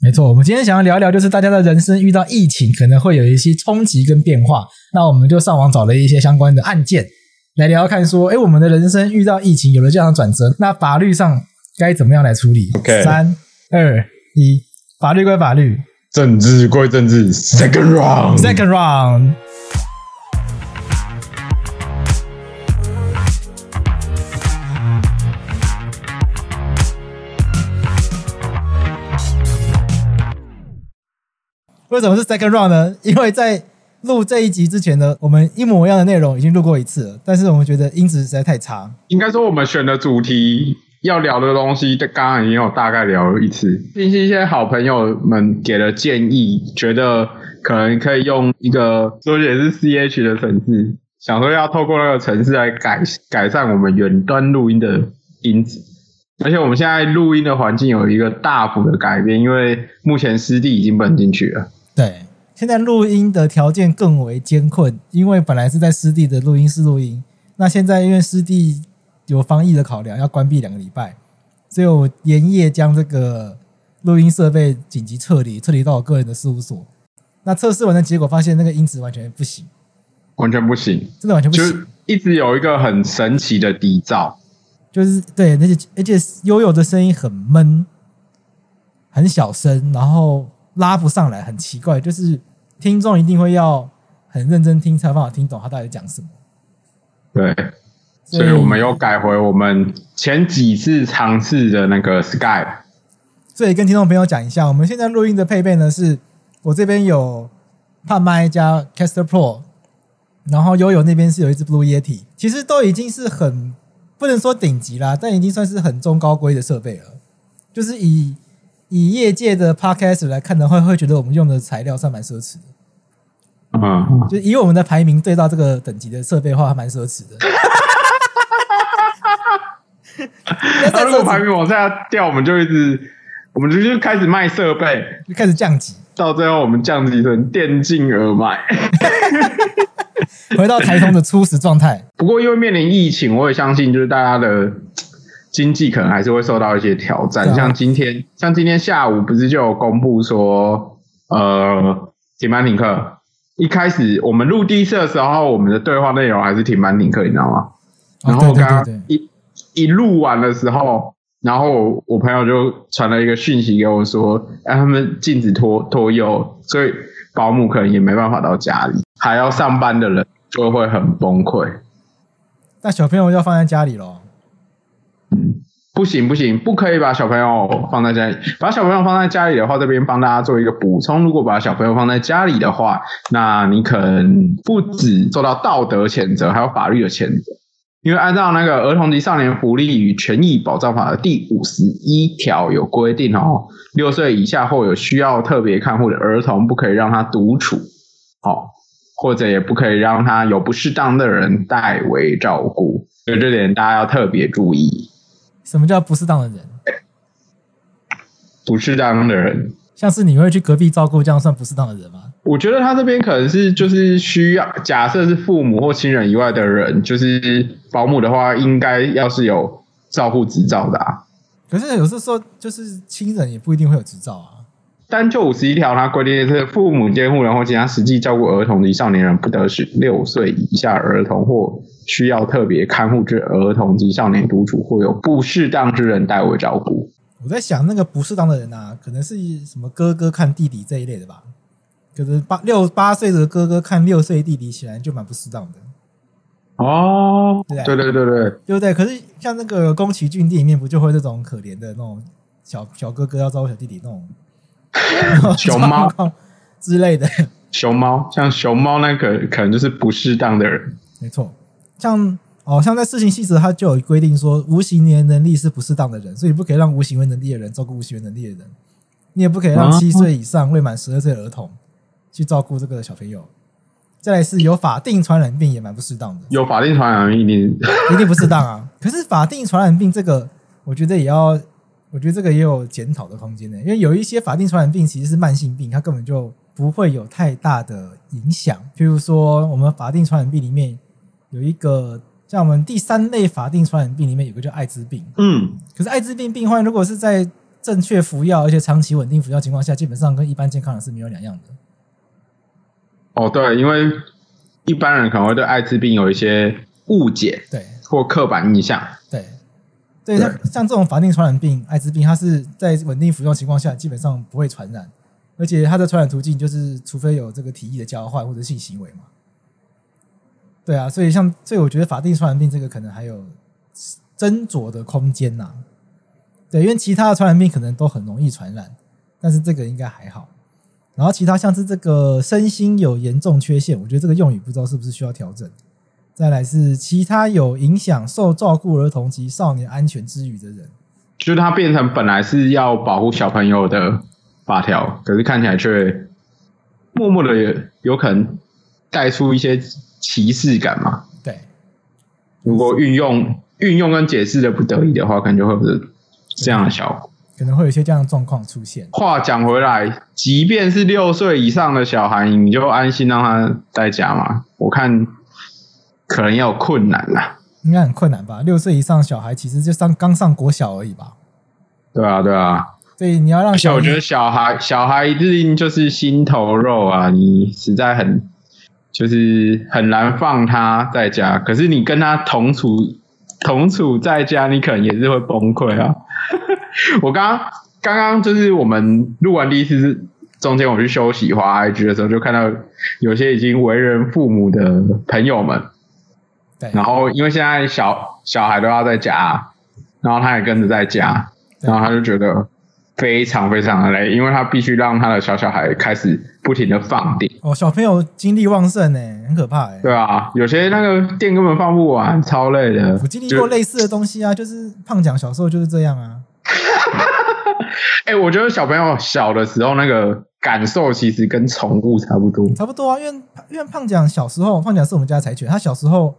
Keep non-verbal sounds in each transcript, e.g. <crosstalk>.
没错，我们今天想要聊一聊，就是大家的人生遇到疫情可能会有一些冲击跟变化。那我们就上网找了一些相关的案件。来聊聊看，说，哎，我们的人生遇到疫情有了这样的转折，那法律上该怎么样来处理？OK，三、二、一，法律归法律，政治归政治。Second round，Second round。为什么是 Second round 呢？因为在录这一集之前呢，我们一模一样的内容已经录过一次了，但是我们觉得音质实在太差。应该说，我们选的主题要聊的东西，刚刚已经有大概聊了一次。并且一些好朋友们给的建议，觉得可能可以用一个说也是 CH 的程式，想说要透过那个程式来改改善我们远端录音的音质。而且我们现在录音的环境有一个大幅的改变，因为目前湿地已经搬进去了。对。现在录音的条件更为艰困，因为本来是在湿地的录音室录音，那现在因为湿地有防疫的考量，要关闭两个礼拜，所以我连夜将这个录音设备紧急撤离，撤离到我个人的事务所。那测试完的结果发现，那个音质完全不行，完全不行，真的完全不行，就一直有一个很神奇的底噪，就是对，而且而且悠悠的声音很闷，很小声，然后拉不上来，很奇怪，就是。听众一定会要很认真听，才有办法听懂他到底讲什么。对，所以我们又改回我们前几次尝试的那个 Skype。所以跟听众朋友讲一下，我们现在录音的配备呢，是我这边有帕麦加 Caster Pro，然后悠悠那边是有一支 Blue Yeti，其实都已经是很不能说顶级啦，但已经算是很中高规的设备了，就是以。以业界的 podcast 来看的话，会觉得我们用的材料算蛮奢侈的。嗯，就以我们的排名对到这个等级的设备的话，还蛮奢侈的。<laughs> 那如果排名往下掉，我们就一直，我们就就开始卖设备，就开始降级，到最后我们降级成电竞耳麦，<laughs> 回到台通的初始状态。<laughs> 不过因为面临疫情，我也相信就是大家的。经济可能还是会受到一些挑战，像今天，像今天下午不是就有公布说，呃，停班停课。一开始我们录第一次的时候，我们的对话内容还是停班停课，你知道吗？然后刚刚一一录完的时候，然后我朋友就传了一个讯息给我说，哎，他们禁止拖拖幼，所以保姆可能也没办法到家里，还要上班的人就会很崩溃。那小朋友要放在家里咯。嗯，不行不行，不可以把小朋友放在家里。把小朋友放在家里的话，这边帮大家做一个补充：如果把小朋友放在家里的话，那你可能不止受到道德谴责，还有法律的谴责。因为按照那个《儿童及少年福利与权益保障法》的第五十一条有规定哦，六岁以下或有需要特别看护的儿童，不可以让他独处，哦，或者也不可以让他有不适当的人代为照顾。所以这点大家要特别注意。什么叫不适当的人？不适当的人，像是你会去隔壁照顾，这样算不适当的人吗？我觉得他这边可能是就是需要，假设是父母或亲人以外的人，就是保姆的话，应该要是有照护执照的啊。可是有时候说，就是亲人也不一定会有执照啊。单就五十一条，它规定是父母监护人或其他实际照顾儿童及少年人，不得使六岁以下儿童或需要特别看护之儿童及少年独处，或有不适当之人代为照顾。我在想，那个不适当的人啊，可能是什么哥哥看弟弟这一类的吧？可是八六八岁的哥哥看六岁弟弟，显然就蛮不适当的。哦，对对对对对，对不对？可是像那个宫崎骏电影里面，不就会这种可怜的那种小小哥哥要照顾小弟弟那种。<laughs> <laughs> 熊猫 <laughs> 之类的，熊猫像熊猫那个可能就是不适当的人，没错。像哦，像在事情细则，它就有规定说，无行为能力是不适当的人，所以不可以让无行为能力的人照顾无行为能力的人。你也不可以让七岁以上未满十二岁的儿童去照顾这个小朋友。再来是有法定传染病也蛮不适当的，有法定传染病一定 <laughs> 一定不适当啊。<laughs> 可是法定传染病这个，我觉得也要，我觉得这个也有检讨的空间的，因为有一些法定传染病其实是慢性病，它根本就不会有太大的影响。譬如说，我们法定传染病里面有一个，像我们第三类法定传染病里面有个叫艾滋病，嗯，可是艾滋病病患如果是在正确服药而且长期稳定服药情况下，基本上跟一般健康人是没有两样的。哦，对，因为一般人可能会对艾滋病有一些误解，对，或刻板印象，对，对，像像这种法定传染病，艾滋病，它是在稳定服用情况下，基本上不会传染，而且它的传染途径就是，除非有这个体液的交换或者性行为嘛。对啊，所以像，所以我觉得法定传染病这个可能还有斟酌的空间呐。对，因为其他的传染病可能都很容易传染，但是这个应该还好。然后其他像是这个身心有严重缺陷，我觉得这个用语不知道是不是需要调整。再来是其他有影响受照顾儿童及少年安全之余的人，就是它变成本来是要保护小朋友的法条，可是看起来却默默的有有可能带出一些歧视感嘛？对，如果运用运用跟解释的不得已的话，可能就会不是这样的效果。可能会有一些这样的状况出现。话讲回来，即便是六岁以上的小孩，你就安心让他在家嘛？我看可能要有困难啦。应该很困难吧？六岁以上小孩其实就上刚上国小而已吧？对啊，对啊。所以你要让小孩，我觉得小孩小孩一定就是心头肉啊！你实在很就是很难放他在家，可是你跟他同处同处在家，你可能也是会崩溃啊。<laughs> 我刚刚刚刚就是我们录完第一次中间我去休息滑 IG 的时候，就看到有些已经为人父母的朋友们，对，然后因为现在小小孩都要在家，然后他也跟着在家，然后他就觉得非常非常的累，因为他必须让他的小小孩开始不停的放电。哦，小朋友精力旺盛呢，很可怕哎。对啊，有些那个电根本放不完，超累的。我经历过类似的东西啊，就是胖讲小时候就是这样啊。<laughs> 哎、欸，我觉得小朋友小的时候那个感受其实跟宠物差不多，差不多啊。因为因为胖讲小时候，胖讲是我们家的柴犬，他小时候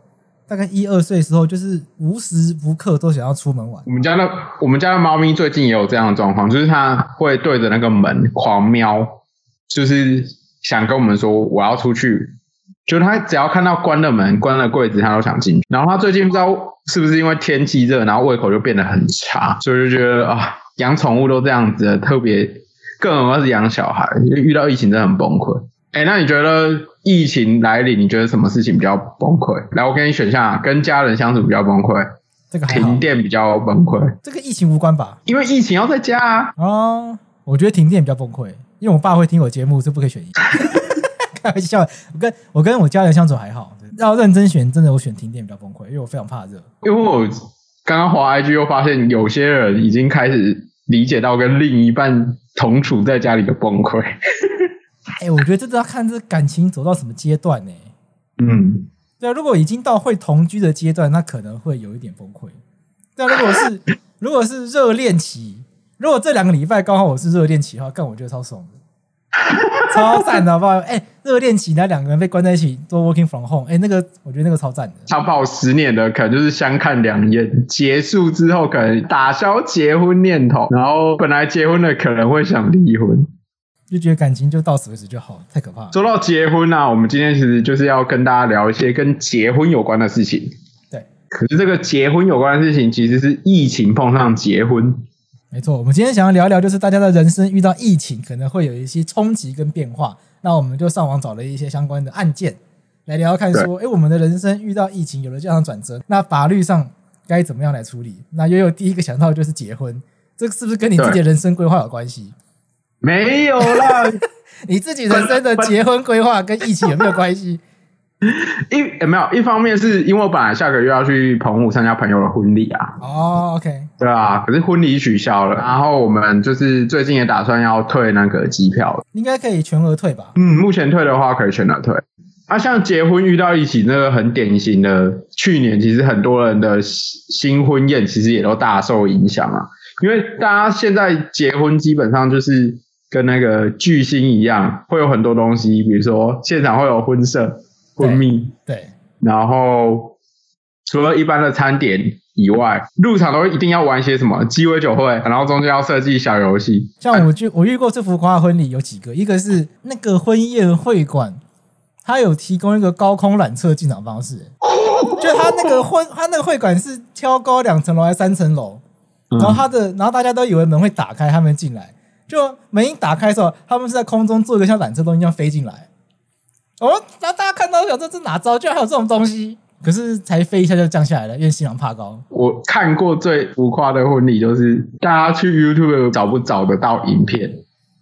大概一二岁的时候，就是无时无刻都想要出门玩。我们家的我们家的猫咪最近也有这样的状况，就是它会对着那个门狂喵，就是想跟我们说我要出去。就它只要看到关了门、关了柜子，它都想进去。然后它最近不知道是不是因为天气热，然后胃口就变得很差，所以就觉得啊。养宠物都这样子，特别更何况是养小孩，遇到疫情真的很崩溃。哎、欸，那你觉得疫情来临，你觉得什么事情比较崩溃？来，我给你选项，跟家人相处比较崩溃，这个停电比较崩溃。这个疫情无关吧？因为疫情要在家啊。哦，我觉得停电比较崩溃，因为我爸会听我节目，是不可以选一。<laughs> 开玩笑，我跟我跟我家人相处还好，要认真选，真的我选停电比较崩溃，因为我非常怕热。因为我刚刚滑 IG 又发现有些人已经开始。理解到跟另一半同处在家里的崩溃。哎，我觉得这都要看这感情走到什么阶段呢？嗯，对啊，如果已经到会同居的阶段，那可能会有一点崩溃。但如果是 <laughs> 如果是热恋期，如果这两个礼拜刚好我是热恋期的话，干我觉得超爽的。超赞的，好不好？哎、欸，热恋期那两个人被关在一起做 working from home，哎、欸，那个我觉得那个超赞的。长跑十年的可能就是相看两厌，结束之后可能打消结婚念头，然后本来结婚的可能会想离婚，就觉得感情就到此为止就好，太可怕了。说到结婚啊，我们今天其实就是要跟大家聊一些跟结婚有关的事情。对，可是这个结婚有关的事情其实是疫情碰上结婚。没错，我们今天想要聊一聊，就是大家的人生遇到疫情，可能会有一些冲击跟变化。那我们就上网找了一些相关的案件来聊聊看，说，哎，我们的人生遇到疫情有了这样的转折，那法律上该怎么样来处理？那悠悠第一个想到的就是结婚，这个是不是跟你自己的人生规划有关系？没有啦，<laughs> 你自己人生的结婚规划跟疫情有没有关系？<laughs> 一有没有？一方面是因为我本来下个月要去澎湖参加朋友的婚礼啊。哦，OK，对啊，可是婚礼取消了，然后我们就是最近也打算要退那个机票，应该可以全额退吧？嗯，目前退的话可以全额退。啊，像结婚遇到一起那个很典型的，去年其实很多人的新婚宴其实也都大受影响啊，因为大家现在结婚基本上就是跟那个巨星一样，会有很多东西，比如说现场会有婚摄、婚蜜，对，然后除了一般的餐点以外，入场都一定要玩一些什么鸡尾酒会，然后中间要设计小游戏。像我就我遇过最浮夸的婚礼有几个，一个是那个婚宴会馆，他有提供一个高空缆车进场方式，就他那个婚他那个会馆是挑高两层楼还是三层楼？然后他的，然后大家都以为门会打开，他们进来，就门一打开的时候，他们是在空中做一个像缆车东西一样飞进来。哦，然后大家看到，想说这哪招？居然还有这种东西！可是才飞一下就降下来了，因为新郎怕高。我看过最浮夸的婚礼，就是大家去 YouTube 找不找得到影片，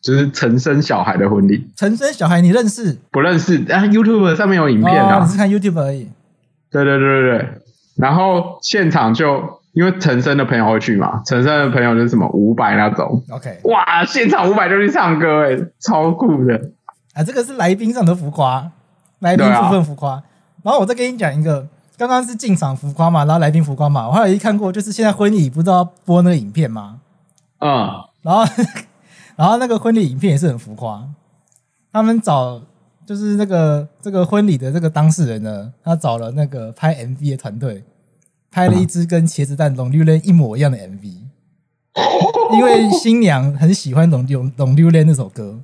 就是陈生小孩的婚礼。陈生小孩你认识？不认识？啊，YouTube 上面有影片啊，你是看 YouTube 而已。对对对对对，然后现场就因为陈生的朋友会去嘛，陈生的朋友就是什么五百那种。OK，哇，现场五百就去唱歌，哎，超酷的。啊，这个是来宾上的浮夸，来宾部分浮夸。然后我再跟你讲一个，刚刚是进场浮夸嘛，然后来宾浮夸嘛。我还有一看过，就是现在婚礼不知道播那个影片吗？嗯，然后 <laughs> 然后那个婚礼影片也是很浮夸。他们找就是那个这个婚礼的这个当事人呢，他找了那个拍 MV 的团队，拍了一支跟茄子蛋龙溜人一模一样的 MV，因为新娘很喜欢龙溜龙溜人那首歌，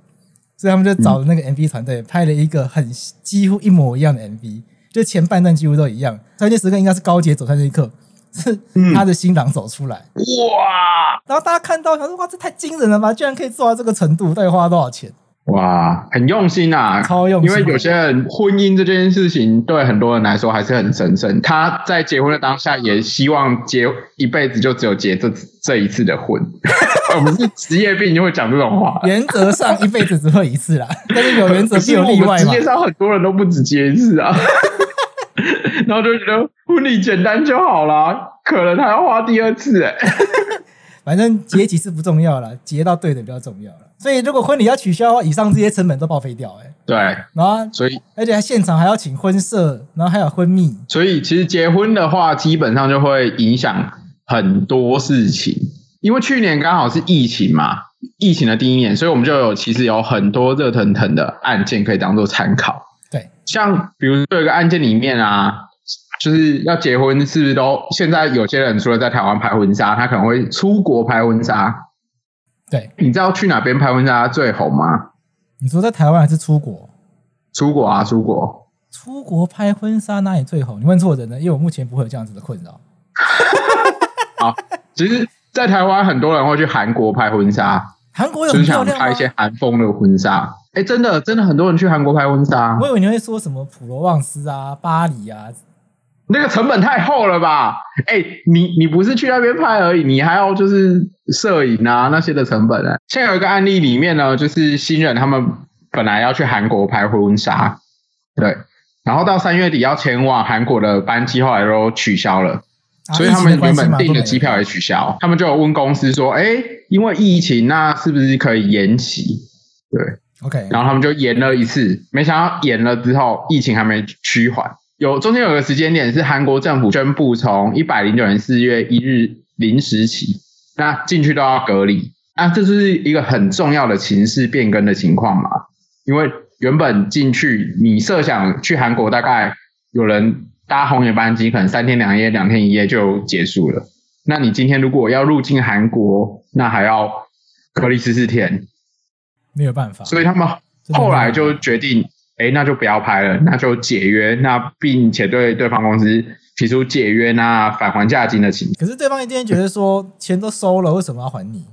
所以他们就找了那个 MV 团队拍了一个很几乎一模一样的 MV。就前半段几乎都一样，关键时刻应该是高杰走上那一刻，是他的新郎走出来，哇！然后大家看到，想说哇，这太惊人了吧！居然可以做到这个程度，到底花了多少钱？哇，很用心啊，超用心！因为有些人婚姻这件事情对很多人来说还是很神圣，他在结婚的当下也希望结一辈子就只有结这这一次的婚。<laughs> 我们是职业病就会讲这种话，原则上一辈子只会一次啦，但是有原则是有例外嘛。职业上很多人都不止结一次啊。<laughs> 然后就觉得婚礼简单就好啦，可能还要花第二次哎。<laughs> 反正结几次不重要了，结到对的比较重要了。所以如果婚礼要取消的话，以上这些成本都报废掉哎。对，然后所以而且还现场还要请婚摄，然后还有婚蜜。所以其实结婚的话，基本上就会影响很多事情。因为去年刚好是疫情嘛，疫情的第一年，所以我们就有其实有很多热腾腾的案件可以当做参考。对，像比如说有一个案件里面啊。就是要结婚，是不是都现在有些人除了在台湾拍婚纱，他可能会出国拍婚纱。对，你知道去哪边拍婚纱最红吗？你说在台湾还是出国？出国啊，出国。出国拍婚纱哪里最红？你问错人了，因为我目前不会有这样子的困扰。<laughs> 好，其实，在台湾很多人会去韩国拍婚纱，韩国有就是想拍一些韩风的婚纱。哎、欸，真的，真的很多人去韩国拍婚纱。我以为你会说什么普罗旺斯啊、巴黎啊。那个成本太厚了吧？哎、欸，你你不是去那边拍而已，你还要就是摄影啊那些的成本啊。现在有一个案例里面呢，就是新人他们本来要去韩国拍婚纱，对，然后到三月底要前往韩国的班机后来都取消了，啊、所以他们原本订的机票也取消。他们就有问公司说，哎、欸，因为疫情，那是不是可以延期？对，OK，然后他们就延了一次，没想到延了之后，疫情还没趋缓。有中间有个时间点是韩国政府宣布从一百零九年四月一日零时起，那进去都要隔离。那这是一个很重要的情势变更的情况嘛？因为原本进去，你设想去韩国大概有人搭红眼班机，可能三天两夜、两天一夜就结束了。那你今天如果要入境韩国，那还要隔离十四天，没有办法。所以他们后来就决定。哎，那就不要拍了，那就解约，那并且对对方公司提出解约，那返还价金的请求。可是对方一定觉得说钱都收了，为什么要还你？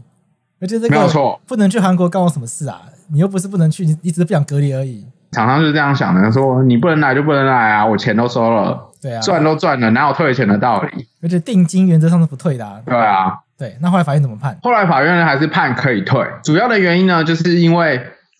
而且这个没有错，不能去韩国干我什么事啊？你又不是不能去，你一直不想隔离而已。厂商是这样想的，说你不能来就不能来啊，我钱都收了，对啊，赚都赚了，哪有退钱的道理？而且定金原则上是不退的啊。对啊，对，那后来法院怎么判？后来法院还是判可以退，主要的原因呢，就是因为。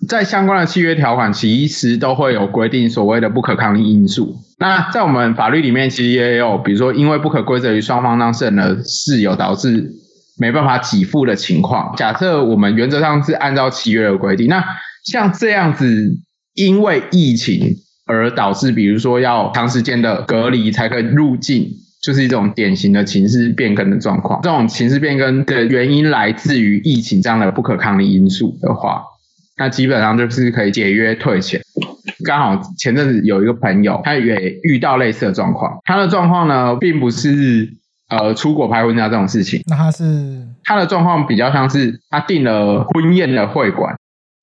在相关的契约条款，其实都会有规定所谓的不可抗力因素。那在我们法律里面，其实也有，比如说因为不可归责于双方当事人的事由导致没办法给付的情况。假设我们原则上是按照契约的规定，那像这样子，因为疫情而导致，比如说要长时间的隔离才可以入境，就是一种典型的情势变更的状况。这种情势变更的原因来自于疫情这样的不可抗力因素的话。那基本上就是可以解约退钱。刚好前阵子有一个朋友，他也遇到类似的状况。他的状况呢，并不是呃出国拍婚纱这种事情，那他是他的状况比较像是他订了婚宴的会馆，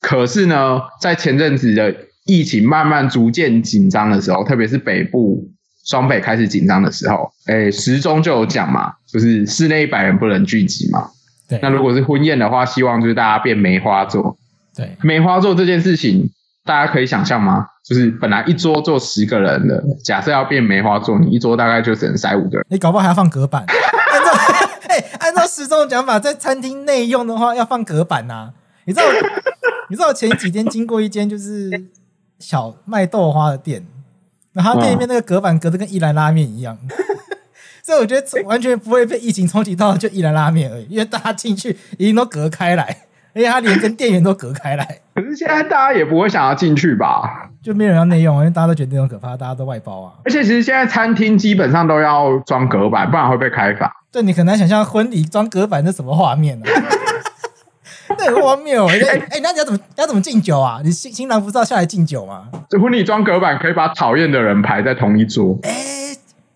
可是呢，在前阵子的疫情慢慢逐渐紧张的时候，特别是北部双北开始紧张的时候，诶时钟就有讲嘛，就是室内一百人不能聚集嘛。对。那如果是婚宴的话，希望就是大家变梅花座。对。梅花座这件事情，大家可以想象吗？就是本来一桌坐十个人的，假设要变梅花座，你一桌大概就只能塞五个人。你搞不好还要放隔板。按照 <laughs> 哎，按照时钟的讲法，在餐厅内用的话要放隔板呐、啊。你知道？<laughs> 你知道前几天经过一间就是小卖豆花的店。然后店里面那个隔板隔的跟一兰拉面一样，<laughs> 所以我觉得完全不会被疫情冲击到，就一兰拉面而已，因为大家进去已经都隔开来，而且他连跟店员都隔开来。可是现在大家也不会想要进去吧？就没有人要内用，因为大家都觉得那种可怕，大家都外包啊。而且其实现在餐厅基本上都要装隔板，不然会被开罚。对，你很难想象婚礼装隔板是什么画面呢、啊？<laughs> 那很荒谬！<laughs> 哎哎，那你要怎么你要怎么敬酒啊？你新新郎不是要下来敬酒吗？这婚礼装隔板可以把讨厌的人排在同一桌。哎，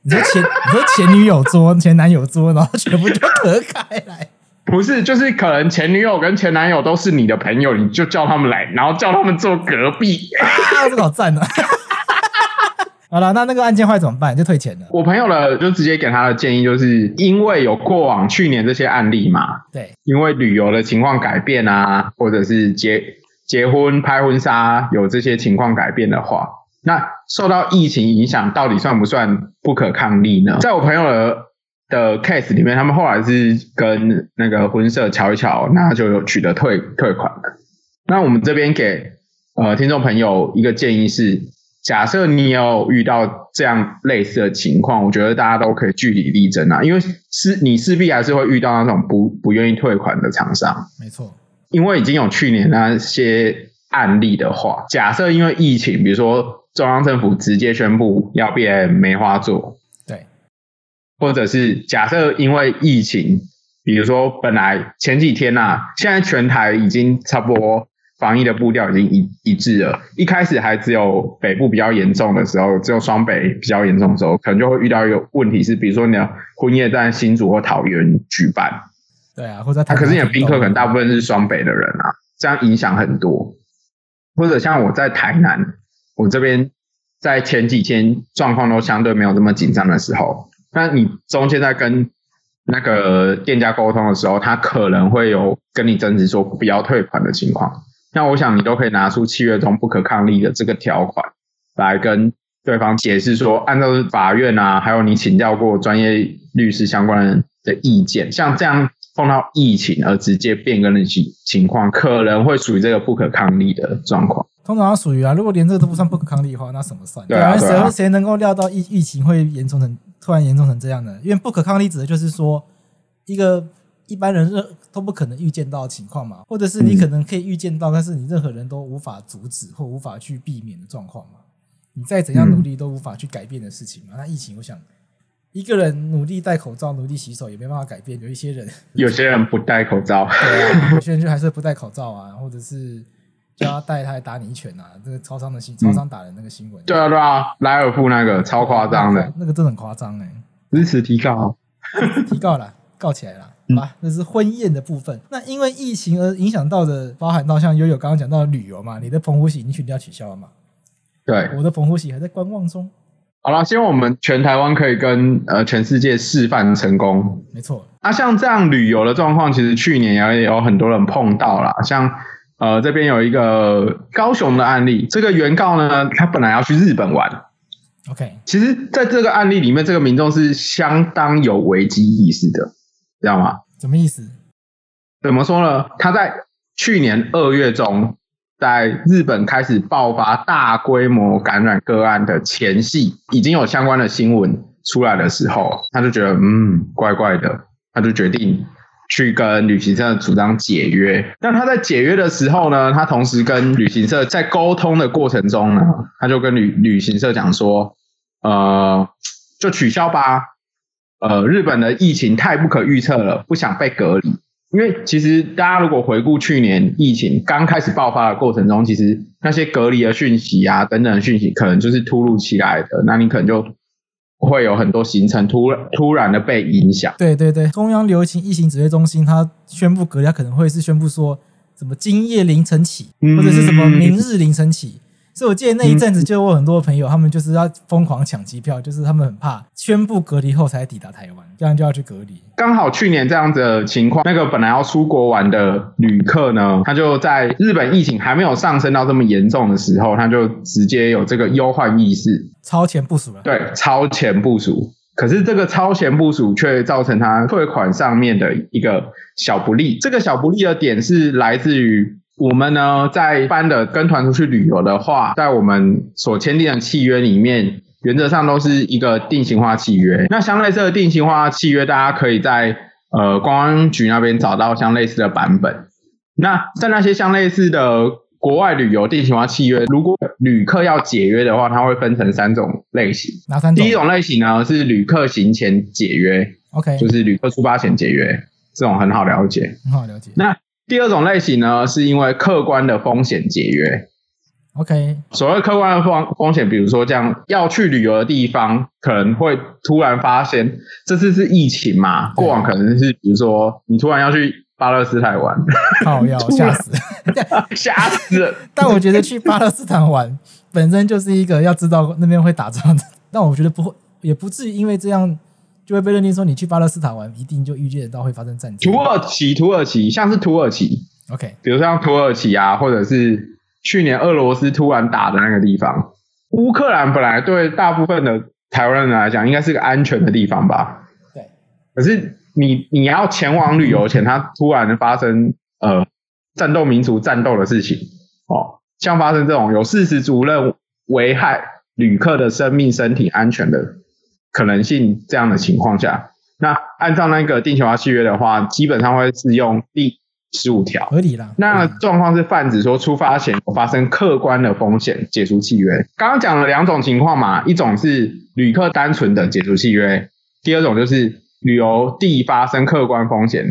你说前你说前女友桌、前男友桌，然后全部就隔开来？不是，就是可能前女友跟前男友都是你的朋友，你就叫他们来，然后叫他们坐隔壁。啊，这个好赞啊！<laughs> 好了，那那个案件坏怎么办？就退钱了。我朋友的就直接给他的建议，就是因为有过往去年这些案例嘛，对，因为旅游的情况改变啊，或者是结结婚拍婚纱有这些情况改变的话，那受到疫情影响，到底算不算不可抗力呢？在我朋友的的 case 里面，他们后来是跟那个婚社瞧一瞧，那就有取得退退款的。那我们这边给呃听众朋友一个建议是。假设你有遇到这样类似的情况，我觉得大家都可以据理力争啊，因为是你势必还是会遇到那种不不愿意退款的厂商。没错，因为已经有去年那些案例的话，假设因为疫情，比如说中央政府直接宣布要变梅花座，对，或者是假设因为疫情，比如说本来前几天呐、啊，现在全台已经差不多。防疫的步调已经一一致了。一开始还只有北部比较严重的时候，只有双北比较严重的时候，可能就会遇到一个问题是，比如说你的婚宴在新竹或桃园举办，对啊，或者他、可是你的宾客可能大部分是双北的人啊，这样影响很多。或者像我在台南，我这边在前几天状况都相对没有这么紧张的时候，那你中间在跟那个店家沟通的时候，他可能会有跟你争执说不要退款的情况。那我想你都可以拿出契约中不可抗力的这个条款来跟对方解释说，按照法院啊，还有你请教过专业律师相关的意见，像这样碰到疫情而直接变更的情情况，可能会属于这个不可抗力的状况。通常属于啊，如果连这个都不算不可抗力的话，那什么算？对啊，谁谁能够料到疫疫情会严重成突然严重成这样的？因为不可抗力指的就是说一个。一般人是都不可能预见到的情况嘛，或者是你可能可以预见到，但是你任何人都无法阻止或无法去避免的状况嘛。你再怎样努力都无法去改变的事情嘛。那疫情，我想一个人努力戴口罩、努力洗手也没办法改变。有一些人，有些人不戴口罩，<laughs> 对啊，有些人就还是不戴口罩啊，或者是叫他带，他还打你一拳啊。<laughs> 这个超商的新超商打人那个新闻，对啊对啊，莱尔富那个超夸张的，那个真的很夸张哎。支持提告，<laughs> 提告了，告起来了。好吧，这是婚宴的部分。那因为疫情而影响到的，包含到像悠悠刚刚讲到的旅游嘛，你的澎湖喜你确定要取消了嘛？对，我的澎湖喜还在观望中。好了，希望我们全台湾可以跟呃全世界示范成功。没错。啊，像这样旅游的状况，其实去年也有很多人碰到了。像呃这边有一个高雄的案例，这个原告呢，他本来要去日本玩。OK，其实在这个案例里面，这个民众是相当有危机意识的。知道吗？什么意思？怎么说呢？他在去年二月中，在日本开始爆发大规模感染个案的前夕，已经有相关的新闻出来的时候，他就觉得嗯，怪怪的，他就决定去跟旅行社主张解约。但他在解约的时候呢，他同时跟旅行社在沟通的过程中呢，他就跟旅旅行社讲说，呃，就取消吧。呃，日本的疫情太不可预测了，不想被隔离，因为其实大家如果回顾去年疫情刚开始爆发的过程中，其实那些隔离的讯息啊等等的讯息，可能就是突如其来的，那你可能就会有很多行程突突然的被影响。对对对，中央流行疫情指挥中心它宣布隔离，它可能会是宣布说什么今夜凌晨起，或者是什么明日凌晨起。所以我记得那一阵子，就我很多朋友，他们就是要疯狂抢机票，就是他们很怕宣布隔离后才抵达台湾，这样就要去隔离。刚好去年这样子的情况，那个本来要出国玩的旅客呢，他就在日本疫情还没有上升到这么严重的时候，他就直接有这个忧患意识，超前部署了。对，超前部署。可是这个超前部署却造成他退款上面的一个小不利。这个小不利的点是来自于。我们呢，在一般的跟团出去旅游的话，在我们所签订的契约里面，原则上都是一个定型化契约。那相类似的定型化契约，大家可以在呃公安局那边找到相类似的版本。那在那些相类似的国外旅游定型化契约，如果旅客要解约的话，它会分成三种类型。哪三种？第一种类型呢是旅客行前解约，OK，就是旅客出发前解约，这种很好了解，很好了解。那第二种类型呢，是因为客观的风险节约。OK，所谓客观的风风险，比如说这样要去旅游的地方，可能会突然发现这次是疫情嘛，过往可能是比如说你突然要去巴勒斯坦玩，<laughs> 好要 <laughs> 吓死，<laughs> 吓死！但我觉得去巴勒斯坦玩本身就是一个要知道那边会打仗的，但我觉得不会，也不至于因为这样。就会被认定说，你去巴勒斯坦玩，一定就预见得到会发生战争。土耳其，土耳其，像是土耳其，OK，比如像土耳其啊，或者是去年俄罗斯突然打的那个地方。乌克兰本来对大部分的台湾人来讲，应该是个安全的地方吧？对。可是你你要前往旅游前，它突然发生呃战斗民族战斗的事情哦，像发生这种有事实足认危害旅客的生命、身体安全的。可能性这样的情况下，那按照那个定型化契约的话，基本上会适用第十五条，合理啦。那状况是泛指说，出发前发生客观的风险，解除契约。刚刚讲了两种情况嘛，一种是旅客单纯的解除契约，第二种就是旅游地发生客观风险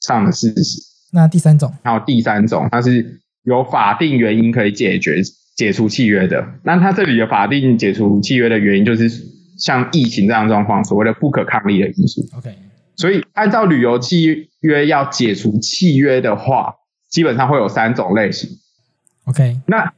上的事实。那第三种，还有第三种，它是有法定原因可以解决解除契约的。那它这里的法定解除契约的原因就是。像疫情这样状况，所谓的不可抗力的因素。OK，所以按照旅游契约要解除契约的话，基本上会有三种类型。OK，那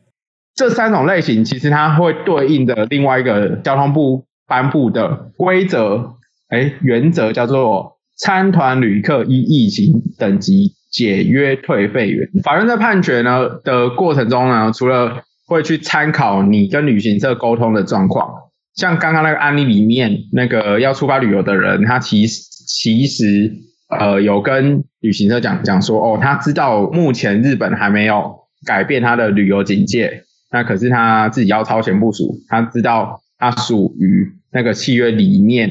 这三种类型其实它会对应的另外一个交通部颁布的规则，哎，原则叫做参团旅客依疫情等级解约退费原则。法院在判决呢的过程中呢，除了会去参考你跟旅行社沟通的状况。像刚刚那个案例里面，那个要出发旅游的人，他其实其实呃有跟旅行社讲讲说，哦，他知道目前日本还没有改变他的旅游警戒，那可是他自己要超前部署，他知道他属于那个契约里面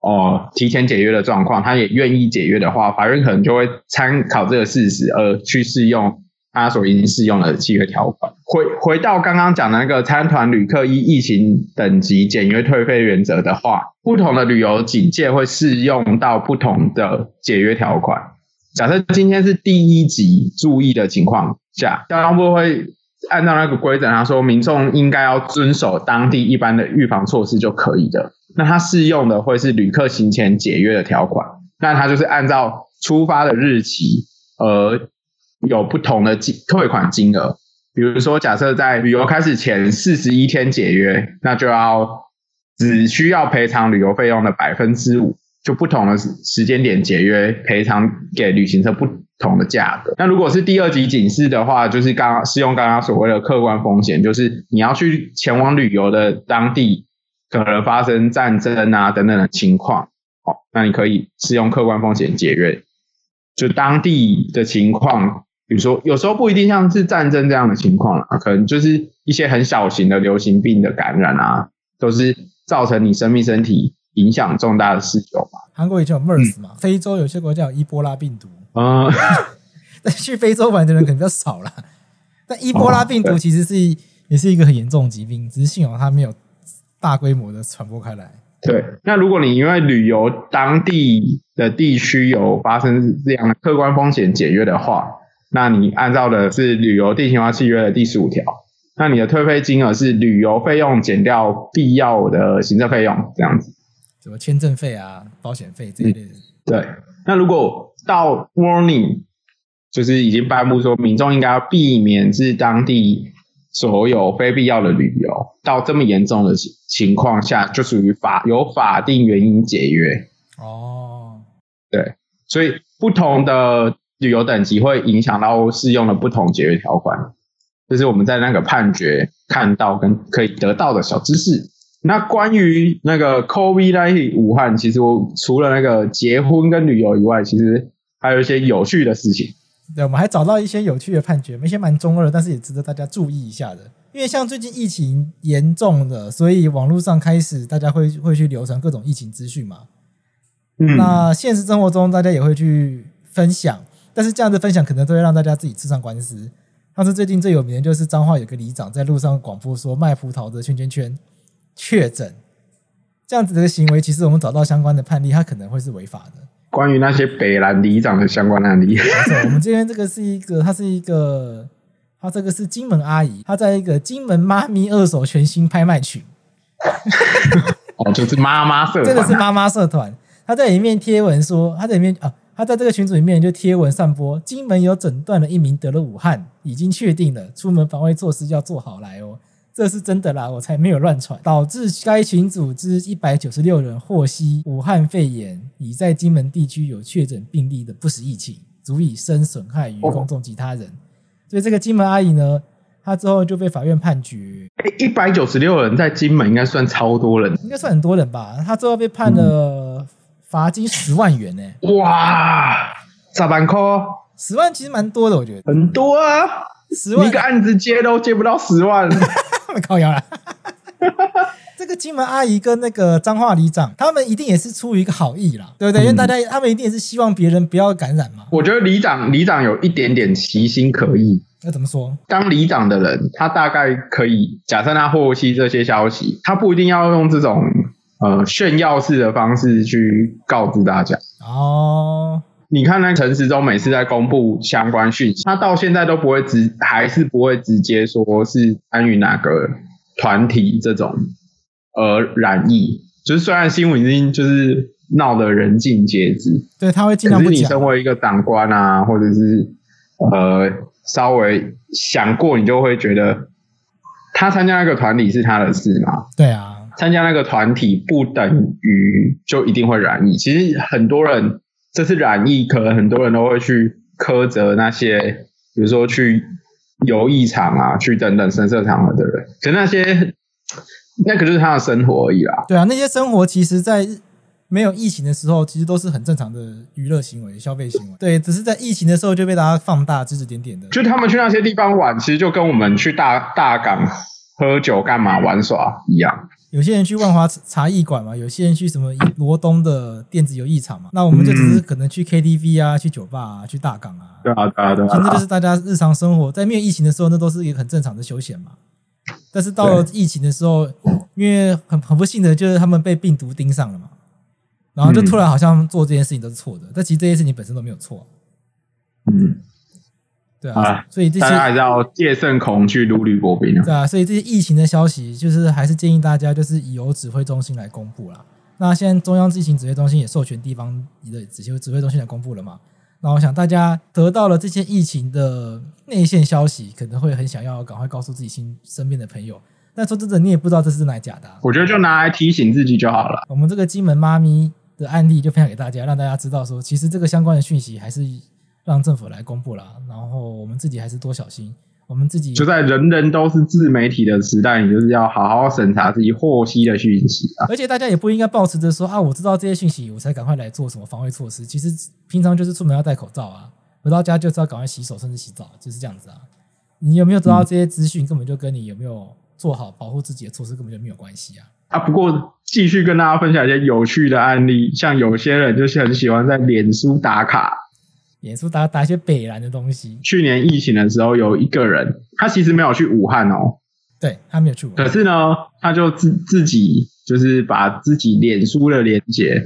哦提前解约的状况，他也愿意解约的话，法院可能就会参考这个事实而去适用。他所已经适用的契约条款，回回到刚刚讲的那个参团旅客依疫情等级简约退费原则的话，不同的旅游警戒会适用到不同的解约条款。假设今天是第一级注意的情况下，交通部会按照那个规则，他说民众应该要遵守当地一般的预防措施就可以的。那它适用的会是旅客行前解约的条款，那它就是按照出发的日期而。有不同的金退款金额，比如说，假设在旅游开始前四十一天解约，那就要只需要赔偿旅游费用的百分之五，就不同的时间点解约，赔偿给旅行社不同的价格。那如果是第二级警示的话，就是刚刚适用刚刚所谓的客观风险，就是你要去前往旅游的当地可能发生战争啊等等的情况，哦，那你可以适用客观风险解约，就当地的情况。比如说，有时候不一定像是战争这样的情况啊，可能就是一些很小型的流行病的感染啊，都是造成你生命身体影响重大的事由嘛。韩国以前有 MERS 嘛，嗯、非洲有些国家有伊波拉病毒。嗯，<laughs> 但去非洲玩的人可能比较少了。但伊波拉病毒其实是也是一个很严重的疾病，只是幸好它没有大规模的传播开来。对，那如果你因为旅游当地的地区有发生这样的客观风险解约的话，那你按照的是旅游定型化契约的第十五条，那你的退费金额是旅游费用减掉必要的行政费用，这样子。什么签证费啊、保险费这一类的。对，那如果到 warning，就是已经颁布说民众应该要避免至当地所有非必要的旅游，到这么严重的情情况下，就属于法有法定原因解约。哦，对，所以不同的旅游等级会影响到适用的不同节约条款，这是我们在那个判决看到跟可以得到的小知识。那关于那个 COVID-19 武汉，其实我除了那个结婚跟旅游以外，其实还有一些有趣的事情。对，我们还找到一些有趣的判决，一些蛮中二，但是也值得大家注意一下的。因为像最近疫情严重的，所以网络上开始大家会会去流传各种疫情资讯嘛。嗯，那现实生活中大家也会去分享，但是这样的分享可能都会让大家自己吃上官司。像是最近最有名的就是彰化有个里长在路上广播说卖葡萄的圈圈圈确诊，这样子的行为，其实我们找到相关的判例，他可能会是违法的。关于那些北兰里长的相关案例，<laughs> 没错，我们今天这个是一个，他是一个，他这个是金门阿姨，她在一个金门妈咪二手全新拍卖群，<laughs> 哦，就是妈妈社团，真的是妈妈社团，她在里面贴文说，她在里面啊，她在这个群组里面就贴文散播，金门有诊断了一名得了武汉，已经确定了，出门防卫措施要做好来哦。这是真的啦，我才没有乱传。导致该群组之一百九十六人获悉武汉肺炎已在金门地区有确诊病例的不实疫情，足以生损害于公众及他人。所以这个金门阿姨呢，她之后就被法院判决。一百九十六人在金门应该算超多人，应该算很多人吧？她最后被判了罚金十万元呢、欸。哇，十万块，十万其实蛮多的，我觉得很多啊。十万一个案子接都接不到十万。<laughs> 靠腰了，<laughs> 这个金门阿姨跟那个彰化里长，他们一定也是出于一个好意啦，对不对？因为大家他们一定也是希望别人不要感染嘛。我觉得里长里长有一点点其心可议。那怎么说？当里长的人，他大概可以假设他获悉这些消息，他不一定要用这种呃炫耀式的方式去告知大家。哦。你看，那陈时中每次在公布相关讯息，他到现在都不会直，还是不会直接说是参与哪个团体这种而染疫。就是虽然新闻已经就是闹得人尽皆知，对，他会尽量不讲。可是你身为一个长官啊，或者是呃稍微想过，你就会觉得他参加一个团体是他的事嘛？对啊，参加那个团体不等于就一定会染疫。其实很多人。这次染疫，可能很多人都会去苛责那些，比如说去游艺场啊，去等等声色场合的人。可那些，那可就是他的生活而已啦。对啊，那些生活其实，在没有疫情的时候，其实都是很正常的娱乐行为、消费行为。对，只是在疫情的时候就被大家放大、指指点点的。就他们去那些地方玩，其实就跟我们去大大港喝酒、干嘛玩耍一样。有些人去万华茶艺馆嘛，有些人去什么罗东的电子游艺场嘛，那我们就只是可能去 KTV 啊，去酒吧啊，去大港啊。对啊，对啊，对啊。其实就是大家日常生活，在没有疫情的时候，那都是一个很正常的休闲嘛。但是到了疫情的时候，因为很很不幸的就是他们被病毒盯上了嘛，然后就突然好像做这件事情都是错的，但其实这件事情本身都没有错。嗯。对啊，啊，所以这些大家还是要戒慎恐惧，如履薄冰啊。对啊，所以这些疫情的消息，就是还是建议大家就是由指挥中心来公布啦。那现在中央疫情指挥中心也授权地方的指挥指挥中心来公布了嘛？那我想大家得到了这些疫情的内线消息，可能会很想要赶快告诉自己心身边的朋友。但说真的，你也不知道这是真的假的啊。我觉得就拿来提醒自己就好了。我们这个金门妈咪的案例就分享给大家，让大家知道说，其实这个相关的讯息还是。让政府来公布了，然后我们自己还是多小心。我们自己就在人人都是自媒体的时代，你就是要好好审查自己获悉的讯息啊！而且大家也不应该抱持着说啊，我知道这些讯息，我才赶快来做什么防卫措施。其实平常就是出门要戴口罩啊，回到家就是要赶快洗手，甚至洗澡，就是这样子啊。你有没有得到这些资讯，根本就跟你有没有做好保护自己的措施根本就没有关系啊！啊，不过继续跟大家分享一些有趣的案例，像有些人就是很喜欢在脸书打卡。演出打打一些北蓝的东西。去年疫情的时候，有一个人，他其实没有去武汉哦，对，他没有去武汉，可是呢，他就自自己就是把自己脸书的连接，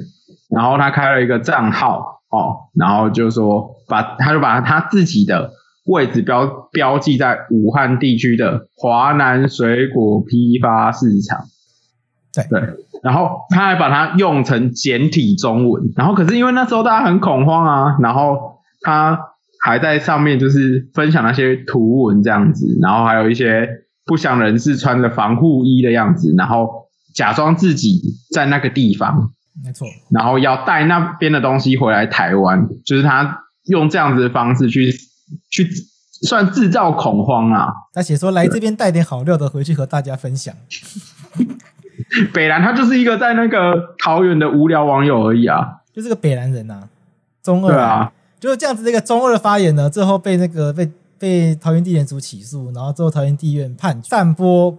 然后他开了一个账号哦，然后就说把他就把他自己的位置标标记在武汉地区的华南水果批发市场。对对，然后他还把它用成简体中文，然后可是因为那时候大家很恐慌啊，然后他还在上面就是分享那些图文这样子，然后还有一些不详人士穿着防护衣的样子，然后假装自己在那个地方，没错，然后要带那边的东西回来台湾，就是他用这样子的方式去去算制造恐慌啊。他写说来这边带点好料的回去和大家分享。<laughs> 北兰他就是一个在那个桃园的无聊网友而已啊，就是个北兰人呐、啊，中二、啊，对啊，就是这样子的一个中二的发言呢，最后被那个被被桃园地检署起诉，然后最后桃园地院判散播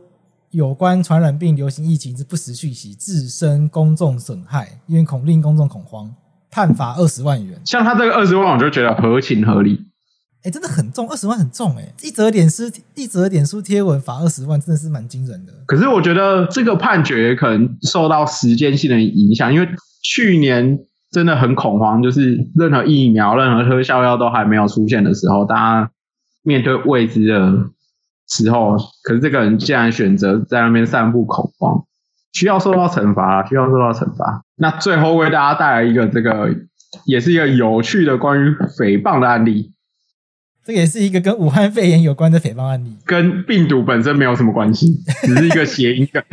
有关传染病流行疫情之不实讯息，自身公众损害，因为恐令公众恐慌，判罚二十万元。像他这个二十万，我就觉得合情合理。哎、欸，真的很重，二十万很重哎、欸！一则脸书一则脸书贴文罚二十万，真的是蛮惊人的。可是我觉得这个判决可能受到时间性的影响，因为去年真的很恐慌，就是任何疫苗、任何特效药都还没有出现的时候，大家面对未知的时候，可是这个人竟然选择在那边散布恐慌，需要受到惩罚，需要受到惩罚。那最后为大家带来一个这个，也是一个有趣的关于诽谤的案例。这个也是一个跟武汉肺炎有关的诽谤案例，跟病毒本身没有什么关系，只是一个谐音梗。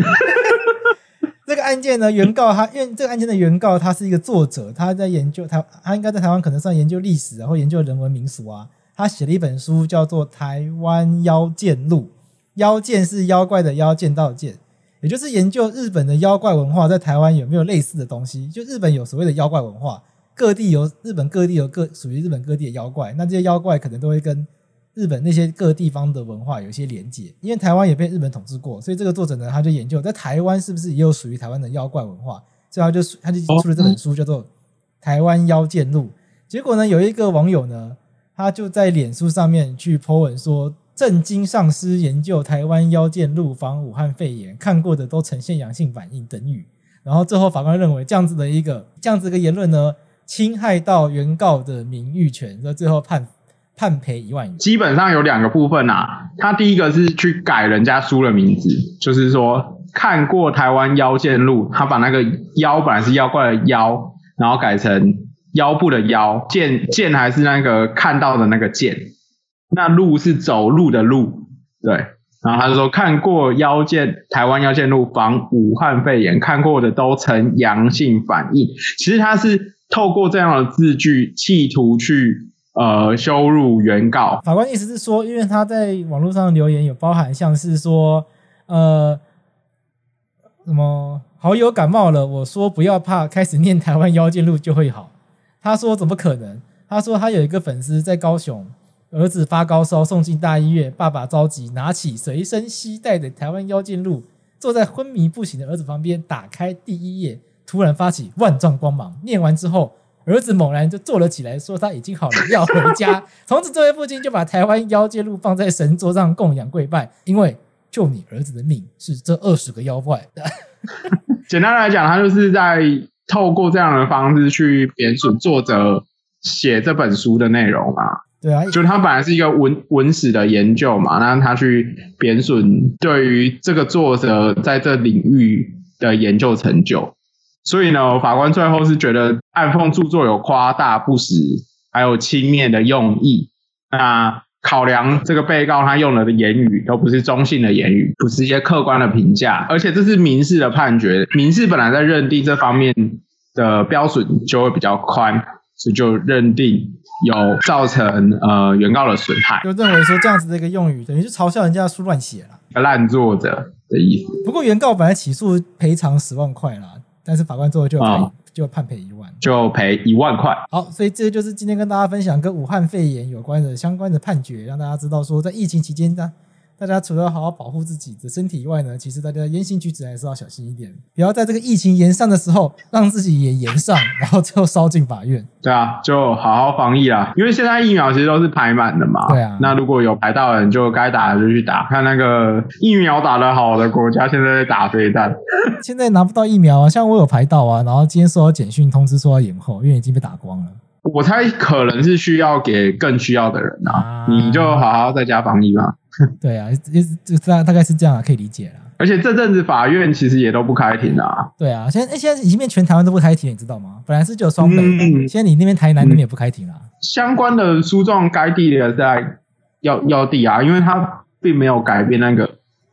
案件呢，原告他，因为这个案件的原告他是一个作者，他在研究他，他应该在台湾可能算研究历史，然后研究人文民俗啊。他写了一本书，叫做《台湾妖见录》，妖见是妖怪的妖，见到见，也就是研究日本的妖怪文化在台湾有没有类似的东西。就日本有所谓的妖怪文化。各地有日本各地有各属于日本各地的妖怪，那这些妖怪可能都会跟日本那些各地方的文化有一些连结。因为台湾也被日本统治过，所以这个作者呢，他就研究在台湾是不是也有属于台湾的妖怪文化，所以他就他就出了这本书，叫做《台湾妖见录》。结果呢，有一个网友呢，他就在脸书上面去 po 文说：“震惊上师研究台湾妖见录防武汉肺炎，看过的都呈现阳性反应等语。”然后最后法官认为这样子的一个这样子的言论呢。侵害到原告的名誉权，那最后判判赔一万元。基本上有两个部分啊，他第一个是去改人家书的名字，就是说看过台湾妖见录，他把那个妖本来是妖怪的妖，然后改成腰部的腰，剑剑还是那个看到的那个剑，那路是走路的路，对，然后他就说看过妖见台湾妖见录防武汉肺炎，看过的都呈阳性反应，其实他是。透过这样的字句，企图去呃羞辱原告。法官意思是说，因为他在网络上留言有包含像是说，呃，什么好友感冒了，我说不要怕，开始念台湾妖见录就会好。<laughs> 他说怎么可能？他说他有一个粉丝在高雄，儿子发高烧送进大医院，爸爸着急拿起随身携带的台湾妖见录，坐在昏迷不醒的儿子旁边，打开第一页。突然发起万丈光芒，念完之后，儿子猛然就坐了起来，说他已经好了，要回家。<laughs> 从此，这位父亲就把台湾妖界路放在神桌上供养跪拜，因为救你儿子的命是这二十个妖怪。<laughs> 简单来讲，他就是在透过这样的方式去贬损作者写这本书的内容嘛。对啊，就他本来是一个文文史的研究嘛，那他去贬损对于这个作者在这领域的研究成就。所以呢，法官最后是觉得暗讽著作有夸大不实，还有轻蔑的用意。那考量这个被告他用了的言语都不是中性的言语，不是一些客观的评价，而且这是民事的判决，民事本来在认定这方面的标准就会比较宽，所以就认定有造成呃原告的损害，就认为说这样子的一个用语等于是嘲笑人家的书乱写了，烂作者的意思。不过原告本来起诉赔偿十万块啦。但是法官最后就就判赔一万，就赔一万块。好，所以这就是今天跟大家分享跟武汉肺炎有关的相关的判决，让大家知道说，在疫情期间呢，大家除了好好保护自己的身体以外呢，其实大家言行举止还是要小心一点，不要在这个疫情延上的时候，让自己也延上，<laughs> 然后最后烧进法院。对啊，就好好防疫啦，因为现在疫苗其实都是排满的嘛。对啊，那如果有排到的人，就该打的就去打，看那个疫苗打得好的国家现在在打飞弹。<laughs> <laughs> 现在拿不到疫苗啊，像我有排到啊，然后今天收到简讯通知说要延后，因为已经被打光了。我猜可能是需要给更需要的人啊，啊你就好好在家防疫吧。<laughs> 对啊，就大大概是这样啊，可以理解了。而且这阵子法院其实也都不开庭啊。对啊，现在现在已经变全台湾都不开庭，你知道吗？本来是只有双北，嗯、现在你那边台南那边也不开庭了。相关的诉状该地的在要要地啊，因为他并没有改变那个，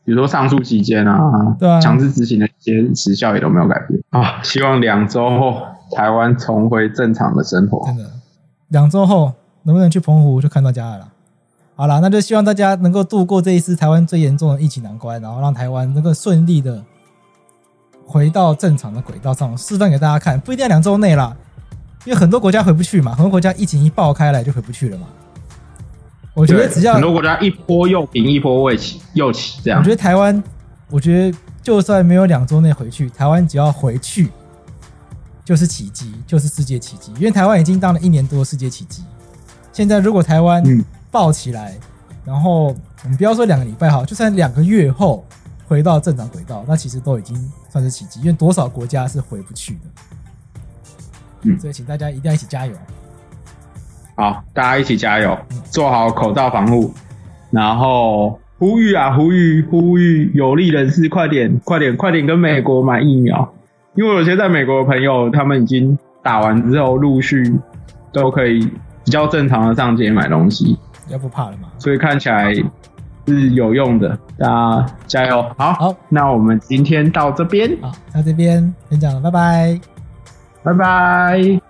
比如说上诉期间啊，对啊，强制执行的一些时效也都没有改变啊。希望两周后台湾重回正常的生活。真的，两周后能不能去澎湖就看到家了。好了，那就希望大家能够度过这一次台湾最严重的疫情难关，然后让台湾能够顺利的回到正常的轨道上，示范给大家看。不一定要两周内啦，因为很多国家回不去嘛，很多国家疫情一爆开来就回不去了嘛。我觉得只要很多国家一波又平，一波未起又起，这样。我觉得台湾，我觉得就算没有两周内回去，台湾只要回去就是奇迹，就是世界奇迹。因为台湾已经当了一年多世界奇迹，现在如果台湾，嗯爆起来，然后我们不要说两个礼拜哈，就算两个月后回到正常轨道，那其实都已经算是奇迹，因为多少国家是回不去的。嗯，所以请大家一定要一起加油。好，大家一起加油，做好口罩防护，然后呼吁啊，呼吁呼吁有利人士快点快点快点跟美国买疫苗，因为有些在美国的朋友，他们已经打完之后，陆续都可以比较正常的上街买东西。要不怕了嘛？所以看起来是有用的，大家加油！好，好，那我们今天到这边，好，到这边先讲了，拜拜，拜拜。